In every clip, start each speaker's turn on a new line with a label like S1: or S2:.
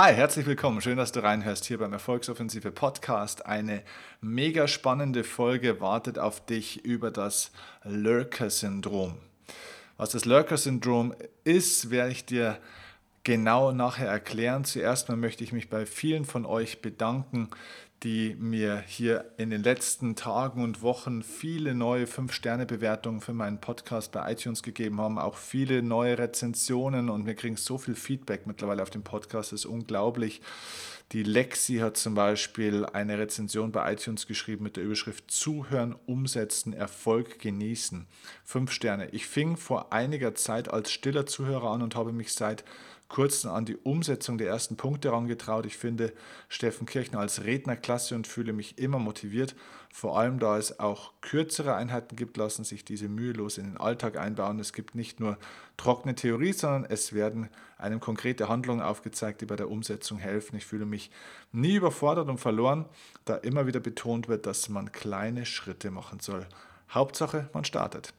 S1: Hi, herzlich willkommen. Schön, dass du reinhörst hier beim Erfolgsoffensive Podcast. Eine mega spannende Folge wartet auf dich über das Lurker-Syndrom. Was das Lurker-Syndrom ist, werde ich dir genau nachher erklären. Zuerst mal möchte ich mich bei vielen von euch bedanken, die mir hier in den letzten Tagen und Wochen viele neue 5-Sterne-Bewertungen für meinen Podcast bei iTunes gegeben haben, auch viele neue Rezensionen und wir kriegen so viel Feedback mittlerweile auf dem Podcast, das ist unglaublich. Die Lexi hat zum Beispiel eine Rezension bei iTunes geschrieben mit der Überschrift Zuhören, Umsetzen, Erfolg genießen. Fünf Sterne. Ich fing vor einiger Zeit als stiller Zuhörer an und habe mich seit kurz an die Umsetzung der ersten Punkte herangetraut. Ich finde Steffen Kirchner als Redner klasse und fühle mich immer motiviert. Vor allem, da es auch kürzere Einheiten gibt, lassen sich diese mühelos in den Alltag einbauen. Es gibt nicht nur trockene Theorie, sondern es werden einem konkrete Handlungen aufgezeigt, die bei der Umsetzung helfen. Ich fühle mich nie überfordert und verloren, da immer wieder betont wird, dass man kleine Schritte machen soll. Hauptsache, man startet.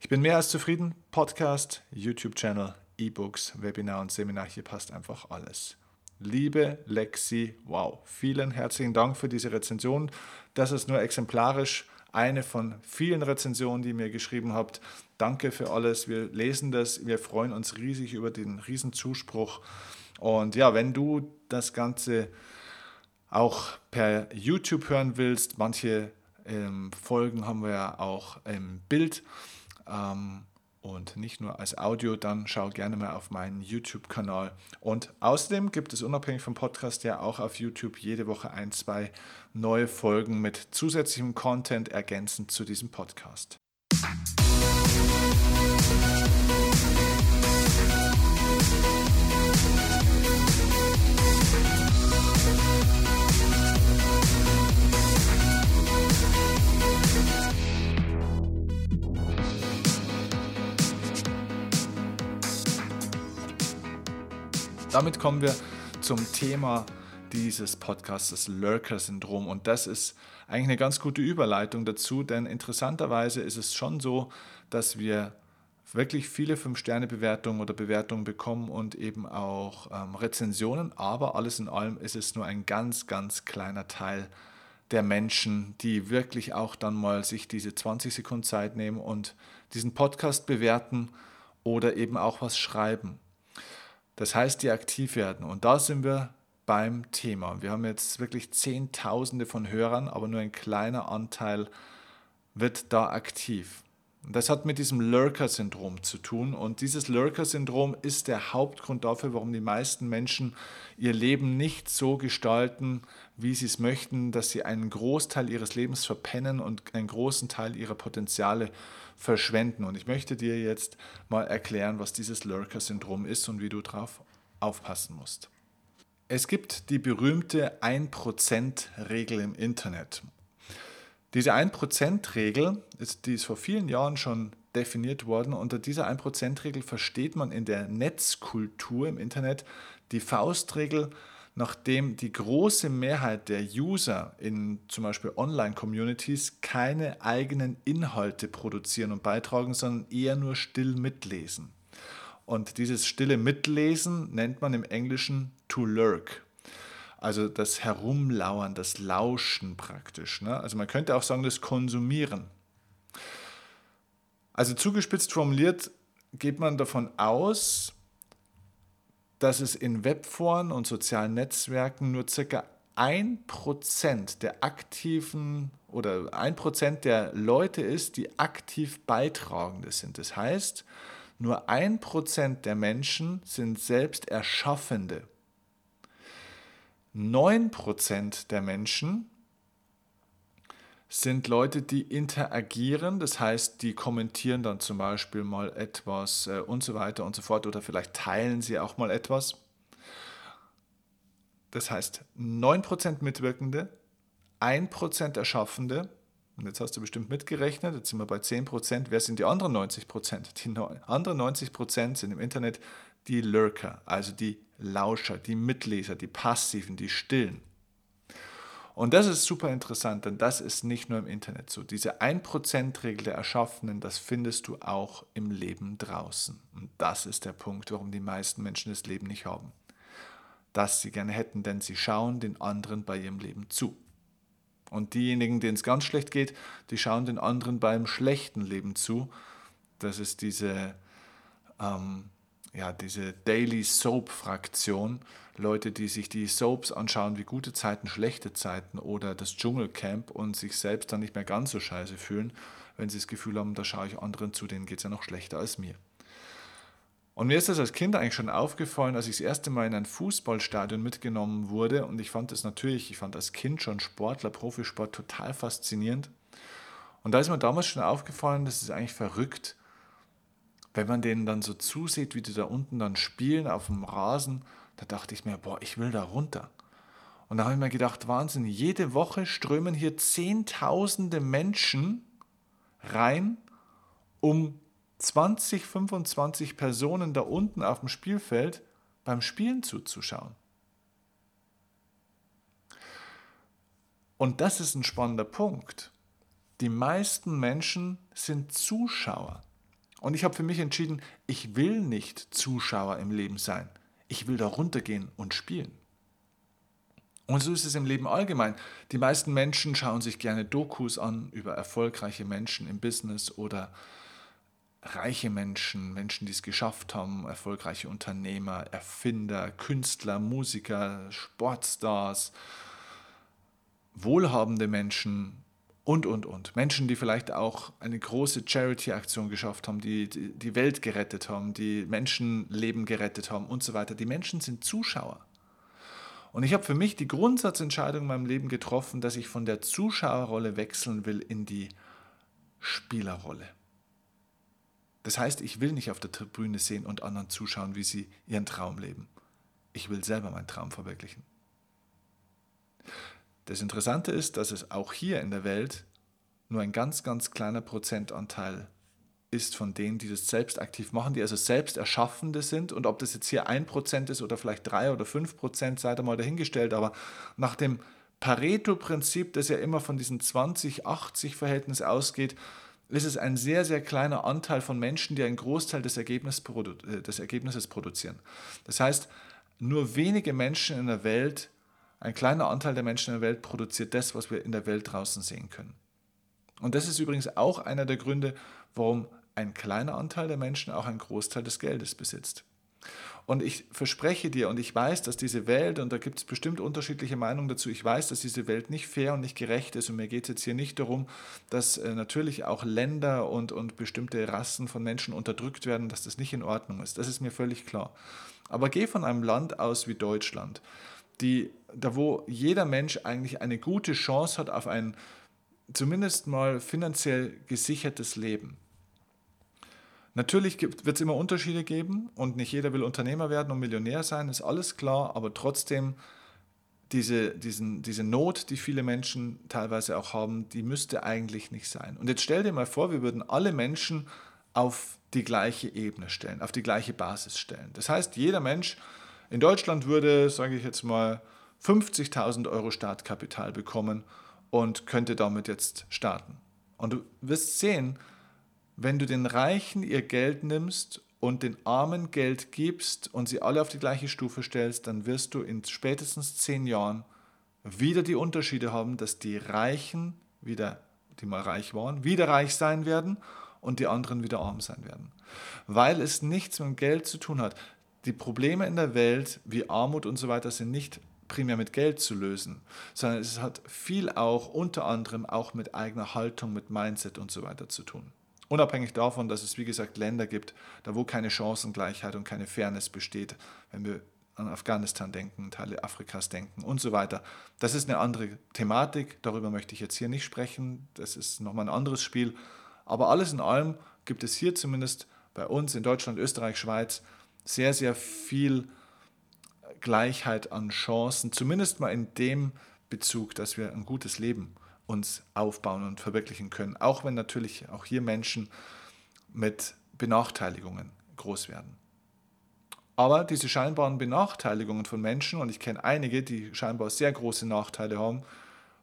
S1: Ich bin mehr als zufrieden. Podcast, YouTube-Channel, E-Books, Webinar und Seminar. Hier passt einfach alles. Liebe Lexi, wow, vielen herzlichen Dank für diese Rezension. Das ist nur exemplarisch eine von vielen Rezensionen, die ihr mir geschrieben habt. Danke für alles. Wir lesen das. Wir freuen uns riesig über den riesen Zuspruch. Und ja, wenn du das Ganze auch per YouTube hören willst, manche ähm, Folgen haben wir ja auch im Bild. Ähm, und nicht nur als Audio, dann schau gerne mal auf meinen YouTube-Kanal. Und außerdem gibt es unabhängig vom Podcast ja auch auf YouTube jede Woche ein, zwei neue Folgen mit zusätzlichem Content ergänzend zu diesem Podcast. Damit kommen wir zum Thema dieses Podcasts, das Lurker-Syndrom. Und das ist eigentlich eine ganz gute Überleitung dazu, denn interessanterweise ist es schon so, dass wir wirklich viele 5-Sterne-Bewertungen oder Bewertungen bekommen und eben auch ähm, Rezensionen, aber alles in allem ist es nur ein ganz, ganz kleiner Teil der Menschen, die wirklich auch dann mal sich diese 20 Sekunden Zeit nehmen und diesen Podcast bewerten oder eben auch was schreiben. Das heißt, die aktiv werden. Und da sind wir beim Thema. Wir haben jetzt wirklich Zehntausende von Hörern, aber nur ein kleiner Anteil wird da aktiv. Das hat mit diesem Lurker-Syndrom zu tun. Und dieses Lurker-Syndrom ist der Hauptgrund dafür, warum die meisten Menschen ihr Leben nicht so gestalten, wie sie es möchten, dass sie einen Großteil ihres Lebens verpennen und einen großen Teil ihrer Potenziale verschwenden. Und ich möchte dir jetzt mal erklären, was dieses Lurker-Syndrom ist und wie du darauf aufpassen musst. Es gibt die berühmte 1%-Regel im Internet. Diese 1%-Regel, ist, die ist vor vielen Jahren schon definiert worden. Unter dieser 1%-Regel versteht man in der Netzkultur im Internet die Faustregel, nachdem die große Mehrheit der User in zum Beispiel Online-Communities keine eigenen Inhalte produzieren und beitragen, sondern eher nur still mitlesen. Und dieses stille Mitlesen nennt man im Englischen to lurk. Also das Herumlauern, das Lauschen praktisch. Ne? Also man könnte auch sagen, das Konsumieren. Also zugespitzt formuliert geht man davon aus, dass es in Webforen und sozialen Netzwerken nur circa 1% der aktiven oder 1% der Leute ist, die aktiv Beitragende sind. Das heißt, nur 1% der Menschen sind selbst Erschaffende. 9% der Menschen sind Leute, die interagieren, das heißt, die kommentieren dann zum Beispiel mal etwas äh, und so weiter und so fort oder vielleicht teilen sie auch mal etwas. Das heißt, 9% Mitwirkende, 1% Erschaffende, und jetzt hast du bestimmt mitgerechnet, jetzt sind wir bei 10%, wer sind die anderen 90%? Die anderen 90% sind im Internet die Lurker, also die Lauscher, die Mitleser, die Passiven, die Stillen. Und das ist super interessant, denn das ist nicht nur im Internet so. Diese 1%-Regel der Erschaffenen, das findest du auch im Leben draußen. Und das ist der Punkt, warum die meisten Menschen das Leben nicht haben. das sie gerne hätten, denn sie schauen den anderen bei ihrem Leben zu. Und diejenigen, denen es ganz schlecht geht, die schauen den anderen beim schlechten Leben zu. Das ist diese, ähm, ja, diese Daily Soap-Fraktion. Leute, die sich die Soaps anschauen wie gute Zeiten, schlechte Zeiten oder das Dschungelcamp und sich selbst dann nicht mehr ganz so scheiße fühlen, wenn sie das Gefühl haben, da schaue ich anderen zu, denen geht es ja noch schlechter als mir. Und mir ist das als Kind eigentlich schon aufgefallen, als ich das erste Mal in ein Fußballstadion mitgenommen wurde. Und ich fand das natürlich, ich fand als Kind schon Sportler, Profisport total faszinierend. Und da ist mir damals schon aufgefallen, das ist eigentlich verrückt, wenn man denen dann so zusieht, wie die da unten dann spielen auf dem Rasen. Da dachte ich mir, boah, ich will da runter. Und da habe ich mir gedacht, Wahnsinn, jede Woche strömen hier Zehntausende Menschen rein, um 20, 25 Personen da unten auf dem Spielfeld beim Spielen zuzuschauen. Und das ist ein spannender Punkt. Die meisten Menschen sind Zuschauer. Und ich habe für mich entschieden, ich will nicht Zuschauer im Leben sein. Ich will da runtergehen und spielen. Und so ist es im Leben allgemein. Die meisten Menschen schauen sich gerne Dokus an über erfolgreiche Menschen im Business oder reiche Menschen, Menschen, die es geschafft haben, erfolgreiche Unternehmer, Erfinder, Künstler, Musiker, Sportstars, wohlhabende Menschen und, und, und. Menschen, die vielleicht auch eine große Charity-Aktion geschafft haben, die, die die Welt gerettet haben, die Menschenleben gerettet haben und so weiter. Die Menschen sind Zuschauer. Und ich habe für mich die Grundsatzentscheidung in meinem Leben getroffen, dass ich von der Zuschauerrolle wechseln will in die Spielerrolle. Das heißt, ich will nicht auf der Tribüne sehen und anderen zuschauen, wie sie ihren Traum leben. Ich will selber meinen Traum verwirklichen. Das Interessante ist, dass es auch hier in der Welt nur ein ganz, ganz kleiner Prozentanteil ist von denen, die das selbst aktiv machen, die also selbst Erschaffende sind. Und ob das jetzt hier ein Prozent ist oder vielleicht drei oder fünf Prozent, seid einmal dahingestellt. Aber nach dem Pareto-Prinzip, das ja immer von diesem 20-80-Verhältnis ausgeht, ist es ein sehr, sehr kleiner Anteil von Menschen, die einen Großteil des, Ergebnis, äh, des Ergebnisses produzieren. Das heißt, nur wenige Menschen in der Welt, ein kleiner Anteil der Menschen in der Welt produziert das, was wir in der Welt draußen sehen können. Und das ist übrigens auch einer der Gründe, warum ein kleiner Anteil der Menschen auch einen Großteil des Geldes besitzt. Und ich verspreche dir, und ich weiß, dass diese Welt, und da gibt es bestimmt unterschiedliche Meinungen dazu, ich weiß, dass diese Welt nicht fair und nicht gerecht ist. Und mir geht es jetzt hier nicht darum, dass äh, natürlich auch Länder und, und bestimmte Rassen von Menschen unterdrückt werden, dass das nicht in Ordnung ist. Das ist mir völlig klar. Aber geh von einem Land aus wie Deutschland, die, da wo jeder Mensch eigentlich eine gute Chance hat auf ein zumindest mal finanziell gesichertes Leben. Natürlich wird es immer Unterschiede geben und nicht jeder will Unternehmer werden und Millionär sein, ist alles klar, aber trotzdem diese, diesen, diese Not, die viele Menschen teilweise auch haben, die müsste eigentlich nicht sein. Und jetzt stell dir mal vor, wir würden alle Menschen auf die gleiche Ebene stellen, auf die gleiche Basis stellen. Das heißt, jeder Mensch in Deutschland würde, sage ich jetzt mal, 50.000 Euro Startkapital bekommen und könnte damit jetzt starten. Und du wirst sehen, wenn du den Reichen ihr Geld nimmst und den Armen Geld gibst und sie alle auf die gleiche Stufe stellst, dann wirst du in spätestens zehn Jahren wieder die Unterschiede haben, dass die Reichen wieder, die mal reich waren, wieder reich sein werden und die anderen wieder arm sein werden. Weil es nichts mit Geld zu tun hat. Die Probleme in der Welt, wie Armut und so weiter, sind nicht primär mit Geld zu lösen, sondern es hat viel auch unter anderem auch mit eigener Haltung, mit Mindset und so weiter zu tun. Unabhängig davon, dass es, wie gesagt, Länder gibt, da wo keine Chancengleichheit und keine Fairness besteht, wenn wir an Afghanistan denken, Teile Afrikas denken und so weiter. Das ist eine andere Thematik, darüber möchte ich jetzt hier nicht sprechen, das ist nochmal ein anderes Spiel. Aber alles in allem gibt es hier zumindest bei uns in Deutschland, Österreich, Schweiz sehr, sehr viel Gleichheit an Chancen, zumindest mal in dem Bezug, dass wir ein gutes Leben uns aufbauen und verwirklichen können. Auch wenn natürlich auch hier Menschen mit Benachteiligungen groß werden. Aber diese scheinbaren Benachteiligungen von Menschen, und ich kenne einige, die scheinbar sehr große Nachteile haben,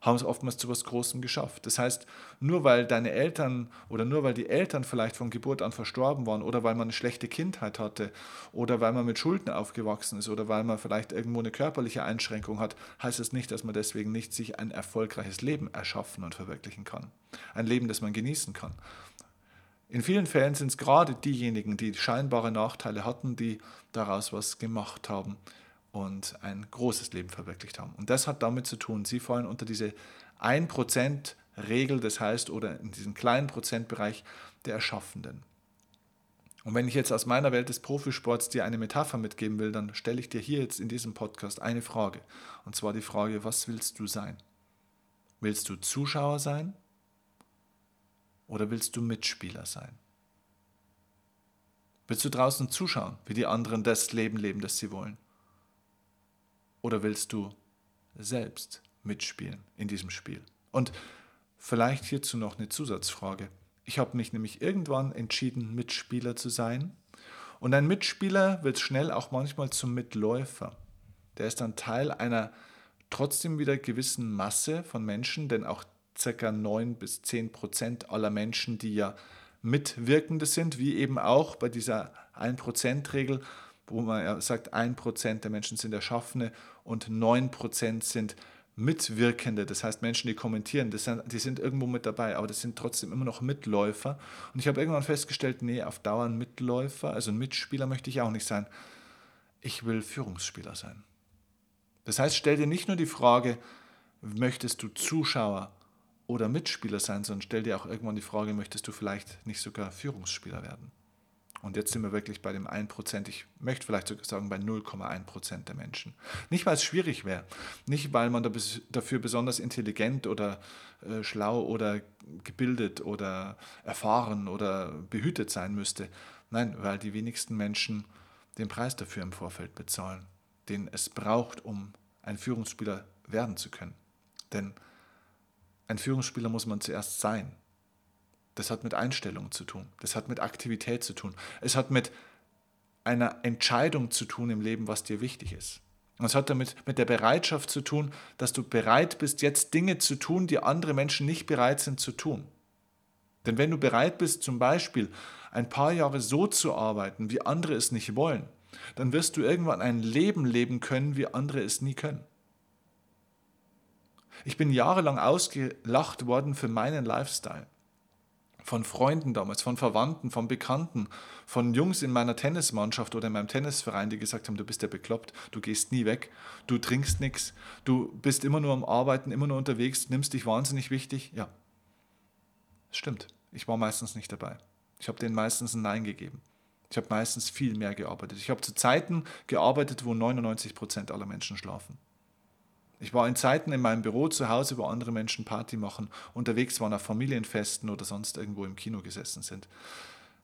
S1: haben es oftmals zu was Großem geschafft. Das heißt, nur weil deine Eltern oder nur weil die Eltern vielleicht von Geburt an verstorben waren oder weil man eine schlechte Kindheit hatte oder weil man mit Schulden aufgewachsen ist oder weil man vielleicht irgendwo eine körperliche Einschränkung hat, heißt es das nicht, dass man deswegen nicht sich ein erfolgreiches Leben erschaffen und verwirklichen kann. Ein Leben, das man genießen kann. In vielen Fällen sind es gerade diejenigen, die scheinbare Nachteile hatten, die daraus was gemacht haben und ein großes Leben verwirklicht haben. Und das hat damit zu tun, sie fallen unter diese 1%-Regel, das heißt, oder in diesem kleinen Prozentbereich der Erschaffenden. Und wenn ich jetzt aus meiner Welt des Profisports dir eine Metapher mitgeben will, dann stelle ich dir hier jetzt in diesem Podcast eine Frage. Und zwar die Frage, was willst du sein? Willst du Zuschauer sein oder willst du Mitspieler sein? Willst du draußen zuschauen, wie die anderen das Leben leben, das sie wollen? Oder willst du selbst mitspielen in diesem Spiel? Und vielleicht hierzu noch eine Zusatzfrage. Ich habe mich nämlich irgendwann entschieden, Mitspieler zu sein. Und ein Mitspieler wird schnell auch manchmal zum Mitläufer. Der ist dann Teil einer trotzdem wieder gewissen Masse von Menschen, denn auch ca. 9 bis 10 Prozent aller Menschen, die ja Mitwirkende sind, wie eben auch bei dieser 1%-Regel, wo man ja sagt, 1% der Menschen sind Erschaffene und 9% sind Mitwirkende, das heißt Menschen, die kommentieren, das sind, die sind irgendwo mit dabei, aber das sind trotzdem immer noch Mitläufer. Und ich habe irgendwann festgestellt, nee, auf Dauer ein Mitläufer, also ein Mitspieler möchte ich auch nicht sein. Ich will Führungsspieler sein. Das heißt, stell dir nicht nur die Frage, möchtest du Zuschauer oder Mitspieler sein, sondern stell dir auch irgendwann die Frage, möchtest du vielleicht nicht sogar Führungsspieler werden? Und jetzt sind wir wirklich bei dem 1%, ich möchte vielleicht sogar sagen bei 0,1% der Menschen. Nicht, weil es schwierig wäre, nicht, weil man dafür besonders intelligent oder äh, schlau oder gebildet oder erfahren oder behütet sein müsste. Nein, weil die wenigsten Menschen den Preis dafür im Vorfeld bezahlen, den es braucht, um ein Führungsspieler werden zu können. Denn ein Führungsspieler muss man zuerst sein. Das hat mit Einstellung zu tun. Das hat mit Aktivität zu tun. Es hat mit einer Entscheidung zu tun im Leben, was dir wichtig ist. Und es hat damit mit der Bereitschaft zu tun, dass du bereit bist, jetzt Dinge zu tun, die andere Menschen nicht bereit sind zu tun. Denn wenn du bereit bist, zum Beispiel ein paar Jahre so zu arbeiten, wie andere es nicht wollen, dann wirst du irgendwann ein Leben leben können, wie andere es nie können. Ich bin jahrelang ausgelacht worden für meinen Lifestyle von Freunden damals, von Verwandten, von Bekannten, von Jungs in meiner Tennismannschaft oder in meinem Tennisverein, die gesagt haben, du bist ja bekloppt, du gehst nie weg, du trinkst nichts, du bist immer nur am Arbeiten, immer nur unterwegs, nimmst dich wahnsinnig wichtig. Ja, stimmt. Ich war meistens nicht dabei. Ich habe denen meistens ein Nein gegeben. Ich habe meistens viel mehr gearbeitet. Ich habe zu Zeiten gearbeitet, wo 99 Prozent aller Menschen schlafen. Ich war in Zeiten in meinem Büro zu Hause, wo andere Menschen Party machen, unterwegs waren auf Familienfesten oder sonst irgendwo im Kino gesessen sind.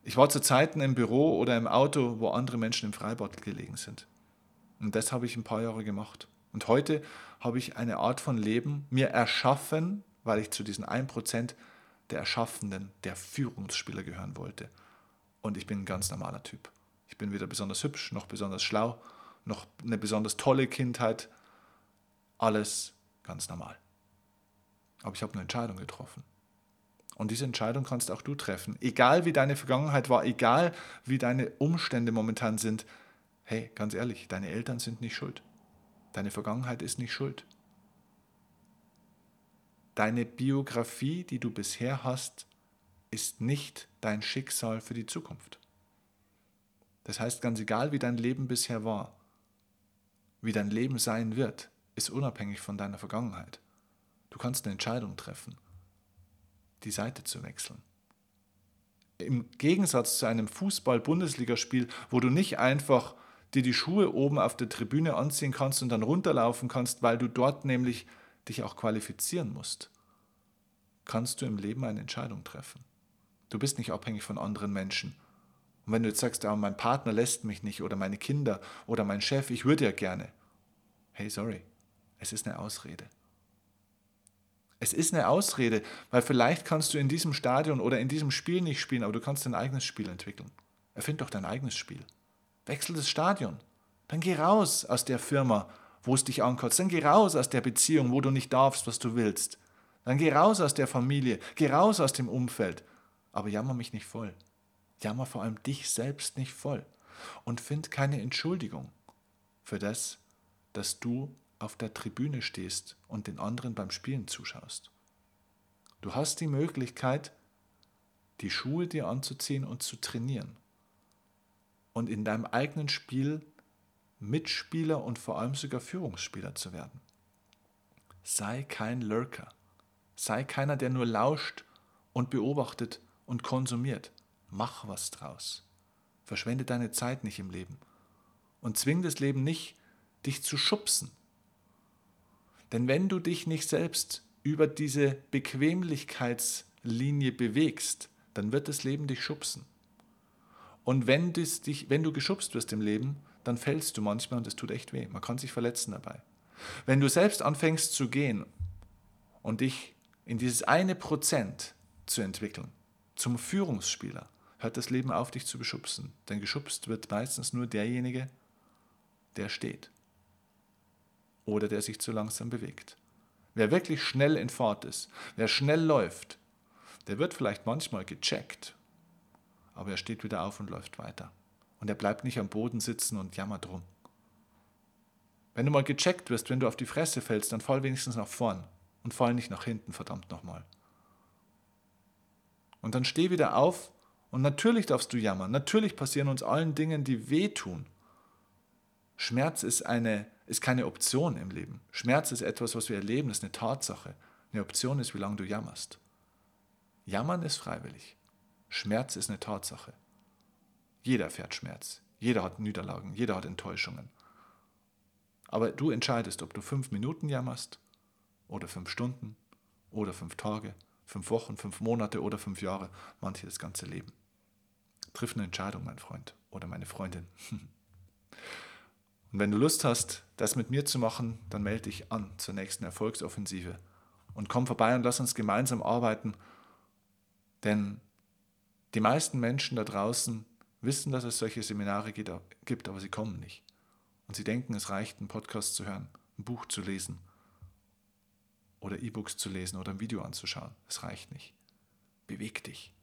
S1: Ich war zu Zeiten im Büro oder im Auto, wo andere Menschen im Freibad gelegen sind. Und das habe ich ein paar Jahre gemacht. Und heute habe ich eine Art von Leben mir erschaffen, weil ich zu diesen 1% der Erschaffenden, der Führungsspieler gehören wollte. Und ich bin ein ganz normaler Typ. Ich bin weder besonders hübsch, noch besonders schlau, noch eine besonders tolle Kindheit, alles ganz normal. Aber ich habe eine Entscheidung getroffen. Und diese Entscheidung kannst auch du treffen. Egal wie deine Vergangenheit war, egal wie deine Umstände momentan sind. Hey, ganz ehrlich, deine Eltern sind nicht schuld. Deine Vergangenheit ist nicht schuld. Deine Biografie, die du bisher hast, ist nicht dein Schicksal für die Zukunft. Das heißt, ganz egal wie dein Leben bisher war, wie dein Leben sein wird, ist unabhängig von deiner Vergangenheit. Du kannst eine Entscheidung treffen, die Seite zu wechseln. Im Gegensatz zu einem Fußball-Bundesligaspiel, wo du nicht einfach dir die Schuhe oben auf der Tribüne anziehen kannst und dann runterlaufen kannst, weil du dort nämlich dich auch qualifizieren musst, kannst du im Leben eine Entscheidung treffen. Du bist nicht abhängig von anderen Menschen. Und wenn du jetzt sagst, ja, mein Partner lässt mich nicht oder meine Kinder oder mein Chef, ich würde ja gerne. Hey, sorry, es ist eine Ausrede. Es ist eine Ausrede, weil vielleicht kannst du in diesem Stadion oder in diesem Spiel nicht spielen, aber du kannst dein eigenes Spiel entwickeln. Erfind doch dein eigenes Spiel. Wechsel das Stadion. Dann geh raus aus der Firma, wo es dich ankotzt. Dann geh raus aus der Beziehung, wo du nicht darfst, was du willst. Dann geh raus aus der Familie, geh raus aus dem Umfeld. Aber jammer mich nicht voll. Jammer vor allem dich selbst nicht voll. Und find keine Entschuldigung für das, dass du auf der Tribüne stehst und den anderen beim Spielen zuschaust. Du hast die Möglichkeit, die Schuhe dir anzuziehen und zu trainieren. Und in deinem eigenen Spiel Mitspieler und vor allem sogar Führungsspieler zu werden. Sei kein Lurker. Sei keiner, der nur lauscht und beobachtet und konsumiert. Mach was draus. Verschwende deine Zeit nicht im Leben. Und zwing das Leben nicht, dich zu schubsen. Denn wenn du dich nicht selbst über diese Bequemlichkeitslinie bewegst, dann wird das Leben dich schubsen. Und wenn, dich, wenn du geschubst wirst im Leben, dann fällst du manchmal und es tut echt weh. Man kann sich verletzen dabei. Wenn du selbst anfängst zu gehen und dich in dieses eine Prozent zu entwickeln, zum Führungsspieler, hört das Leben auf, dich zu beschubsen. Denn geschubst wird meistens nur derjenige, der steht oder der sich zu langsam bewegt. Wer wirklich schnell in Fahrt ist, wer schnell läuft, der wird vielleicht manchmal gecheckt, aber er steht wieder auf und läuft weiter. Und er bleibt nicht am Boden sitzen und jammert rum. Wenn du mal gecheckt wirst, wenn du auf die Fresse fällst, dann fall wenigstens nach vorn und fall nicht nach hinten, verdammt nochmal. Und dann steh wieder auf und natürlich darfst du jammern. Natürlich passieren uns allen Dingen, die wehtun. Schmerz ist, eine, ist keine Option im Leben. Schmerz ist etwas, was wir erleben, ist eine Tatsache. Eine Option ist, wie lange du jammerst. Jammern ist freiwillig. Schmerz ist eine Tatsache. Jeder erfährt Schmerz. Jeder hat Niederlagen. Jeder hat Enttäuschungen. Aber du entscheidest, ob du fünf Minuten jammerst oder fünf Stunden oder fünf Tage, fünf Wochen, fünf Monate oder fünf Jahre, manche das ganze Leben. Triff eine Entscheidung, mein Freund oder meine Freundin. Und wenn du Lust hast, das mit mir zu machen, dann melde dich an zur nächsten Erfolgsoffensive und komm vorbei und lass uns gemeinsam arbeiten, denn die meisten Menschen da draußen wissen, dass es solche Seminare gibt, aber sie kommen nicht. Und sie denken, es reicht, einen Podcast zu hören, ein Buch zu lesen oder E-Books zu lesen oder ein Video anzuschauen. Es reicht nicht. Beweg dich.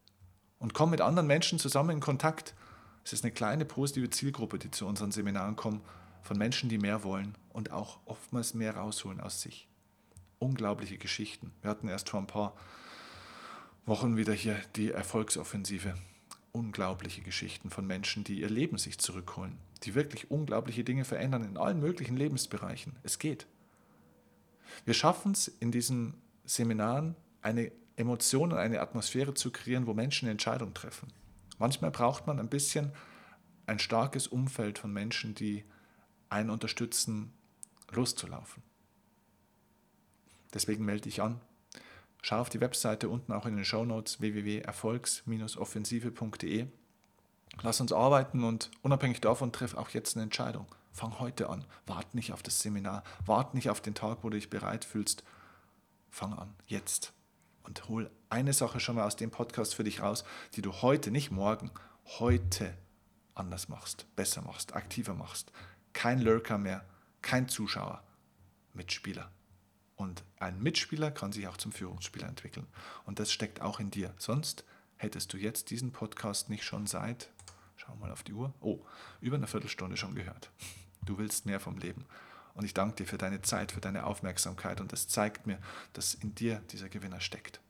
S1: Und komm mit anderen Menschen zusammen in Kontakt. Es ist eine kleine positive Zielgruppe, die zu unseren Seminaren kommen, von Menschen, die mehr wollen und auch oftmals mehr rausholen aus sich. Unglaubliche Geschichten. Wir hatten erst vor ein paar Wochen wieder hier die Erfolgsoffensive. Unglaubliche Geschichten von Menschen, die ihr Leben sich zurückholen, die wirklich unglaubliche Dinge verändern in allen möglichen Lebensbereichen. Es geht. Wir schaffen es in diesen Seminaren, eine Emotion und eine Atmosphäre zu kreieren, wo Menschen eine Entscheidung treffen. Manchmal braucht man ein bisschen ein starkes Umfeld von Menschen, die einen unterstützen, loszulaufen. Deswegen melde dich an. Schau auf die Webseite unten auch in den Show Notes www.erfolgs-offensive.de. Lass uns arbeiten und unabhängig davon triff auch jetzt eine Entscheidung. Fang heute an. Wart nicht auf das Seminar. Wart nicht auf den Tag, wo du dich bereit fühlst. Fang an, jetzt. Und hol eine Sache schon mal aus dem Podcast für dich raus, die du heute, nicht morgen, heute anders machst, besser machst, aktiver machst. Kein Lurker mehr, kein Zuschauer, Mitspieler. Und ein Mitspieler kann sich auch zum Führungsspieler entwickeln. Und das steckt auch in dir. Sonst hättest du jetzt diesen Podcast nicht schon seit, schau mal auf die Uhr, oh, über eine Viertelstunde schon gehört. Du willst mehr vom Leben. Und ich danke dir für deine Zeit, für deine Aufmerksamkeit. Und das zeigt mir, dass in dir dieser Gewinner steckt.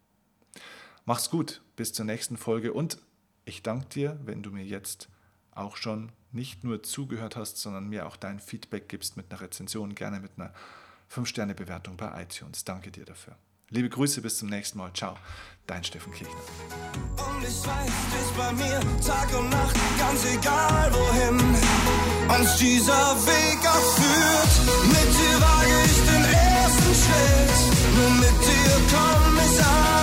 S1: Mach's gut, bis zur nächsten Folge. Und ich danke dir, wenn du mir jetzt auch schon nicht nur zugehört hast, sondern mir auch dein Feedback gibst mit einer Rezension, gerne mit einer 5-Sterne-Bewertung bei iTunes. Danke dir dafür. Liebe Grüße, bis zum nächsten Mal. Ciao, dein Steffen Kirchner. Und ich weiß, bist bei mir Tag und Nacht, ganz egal wohin uns dieser Weg auch. Mit dir wage ich den ersten Schritt, nur mit dir komm ich an.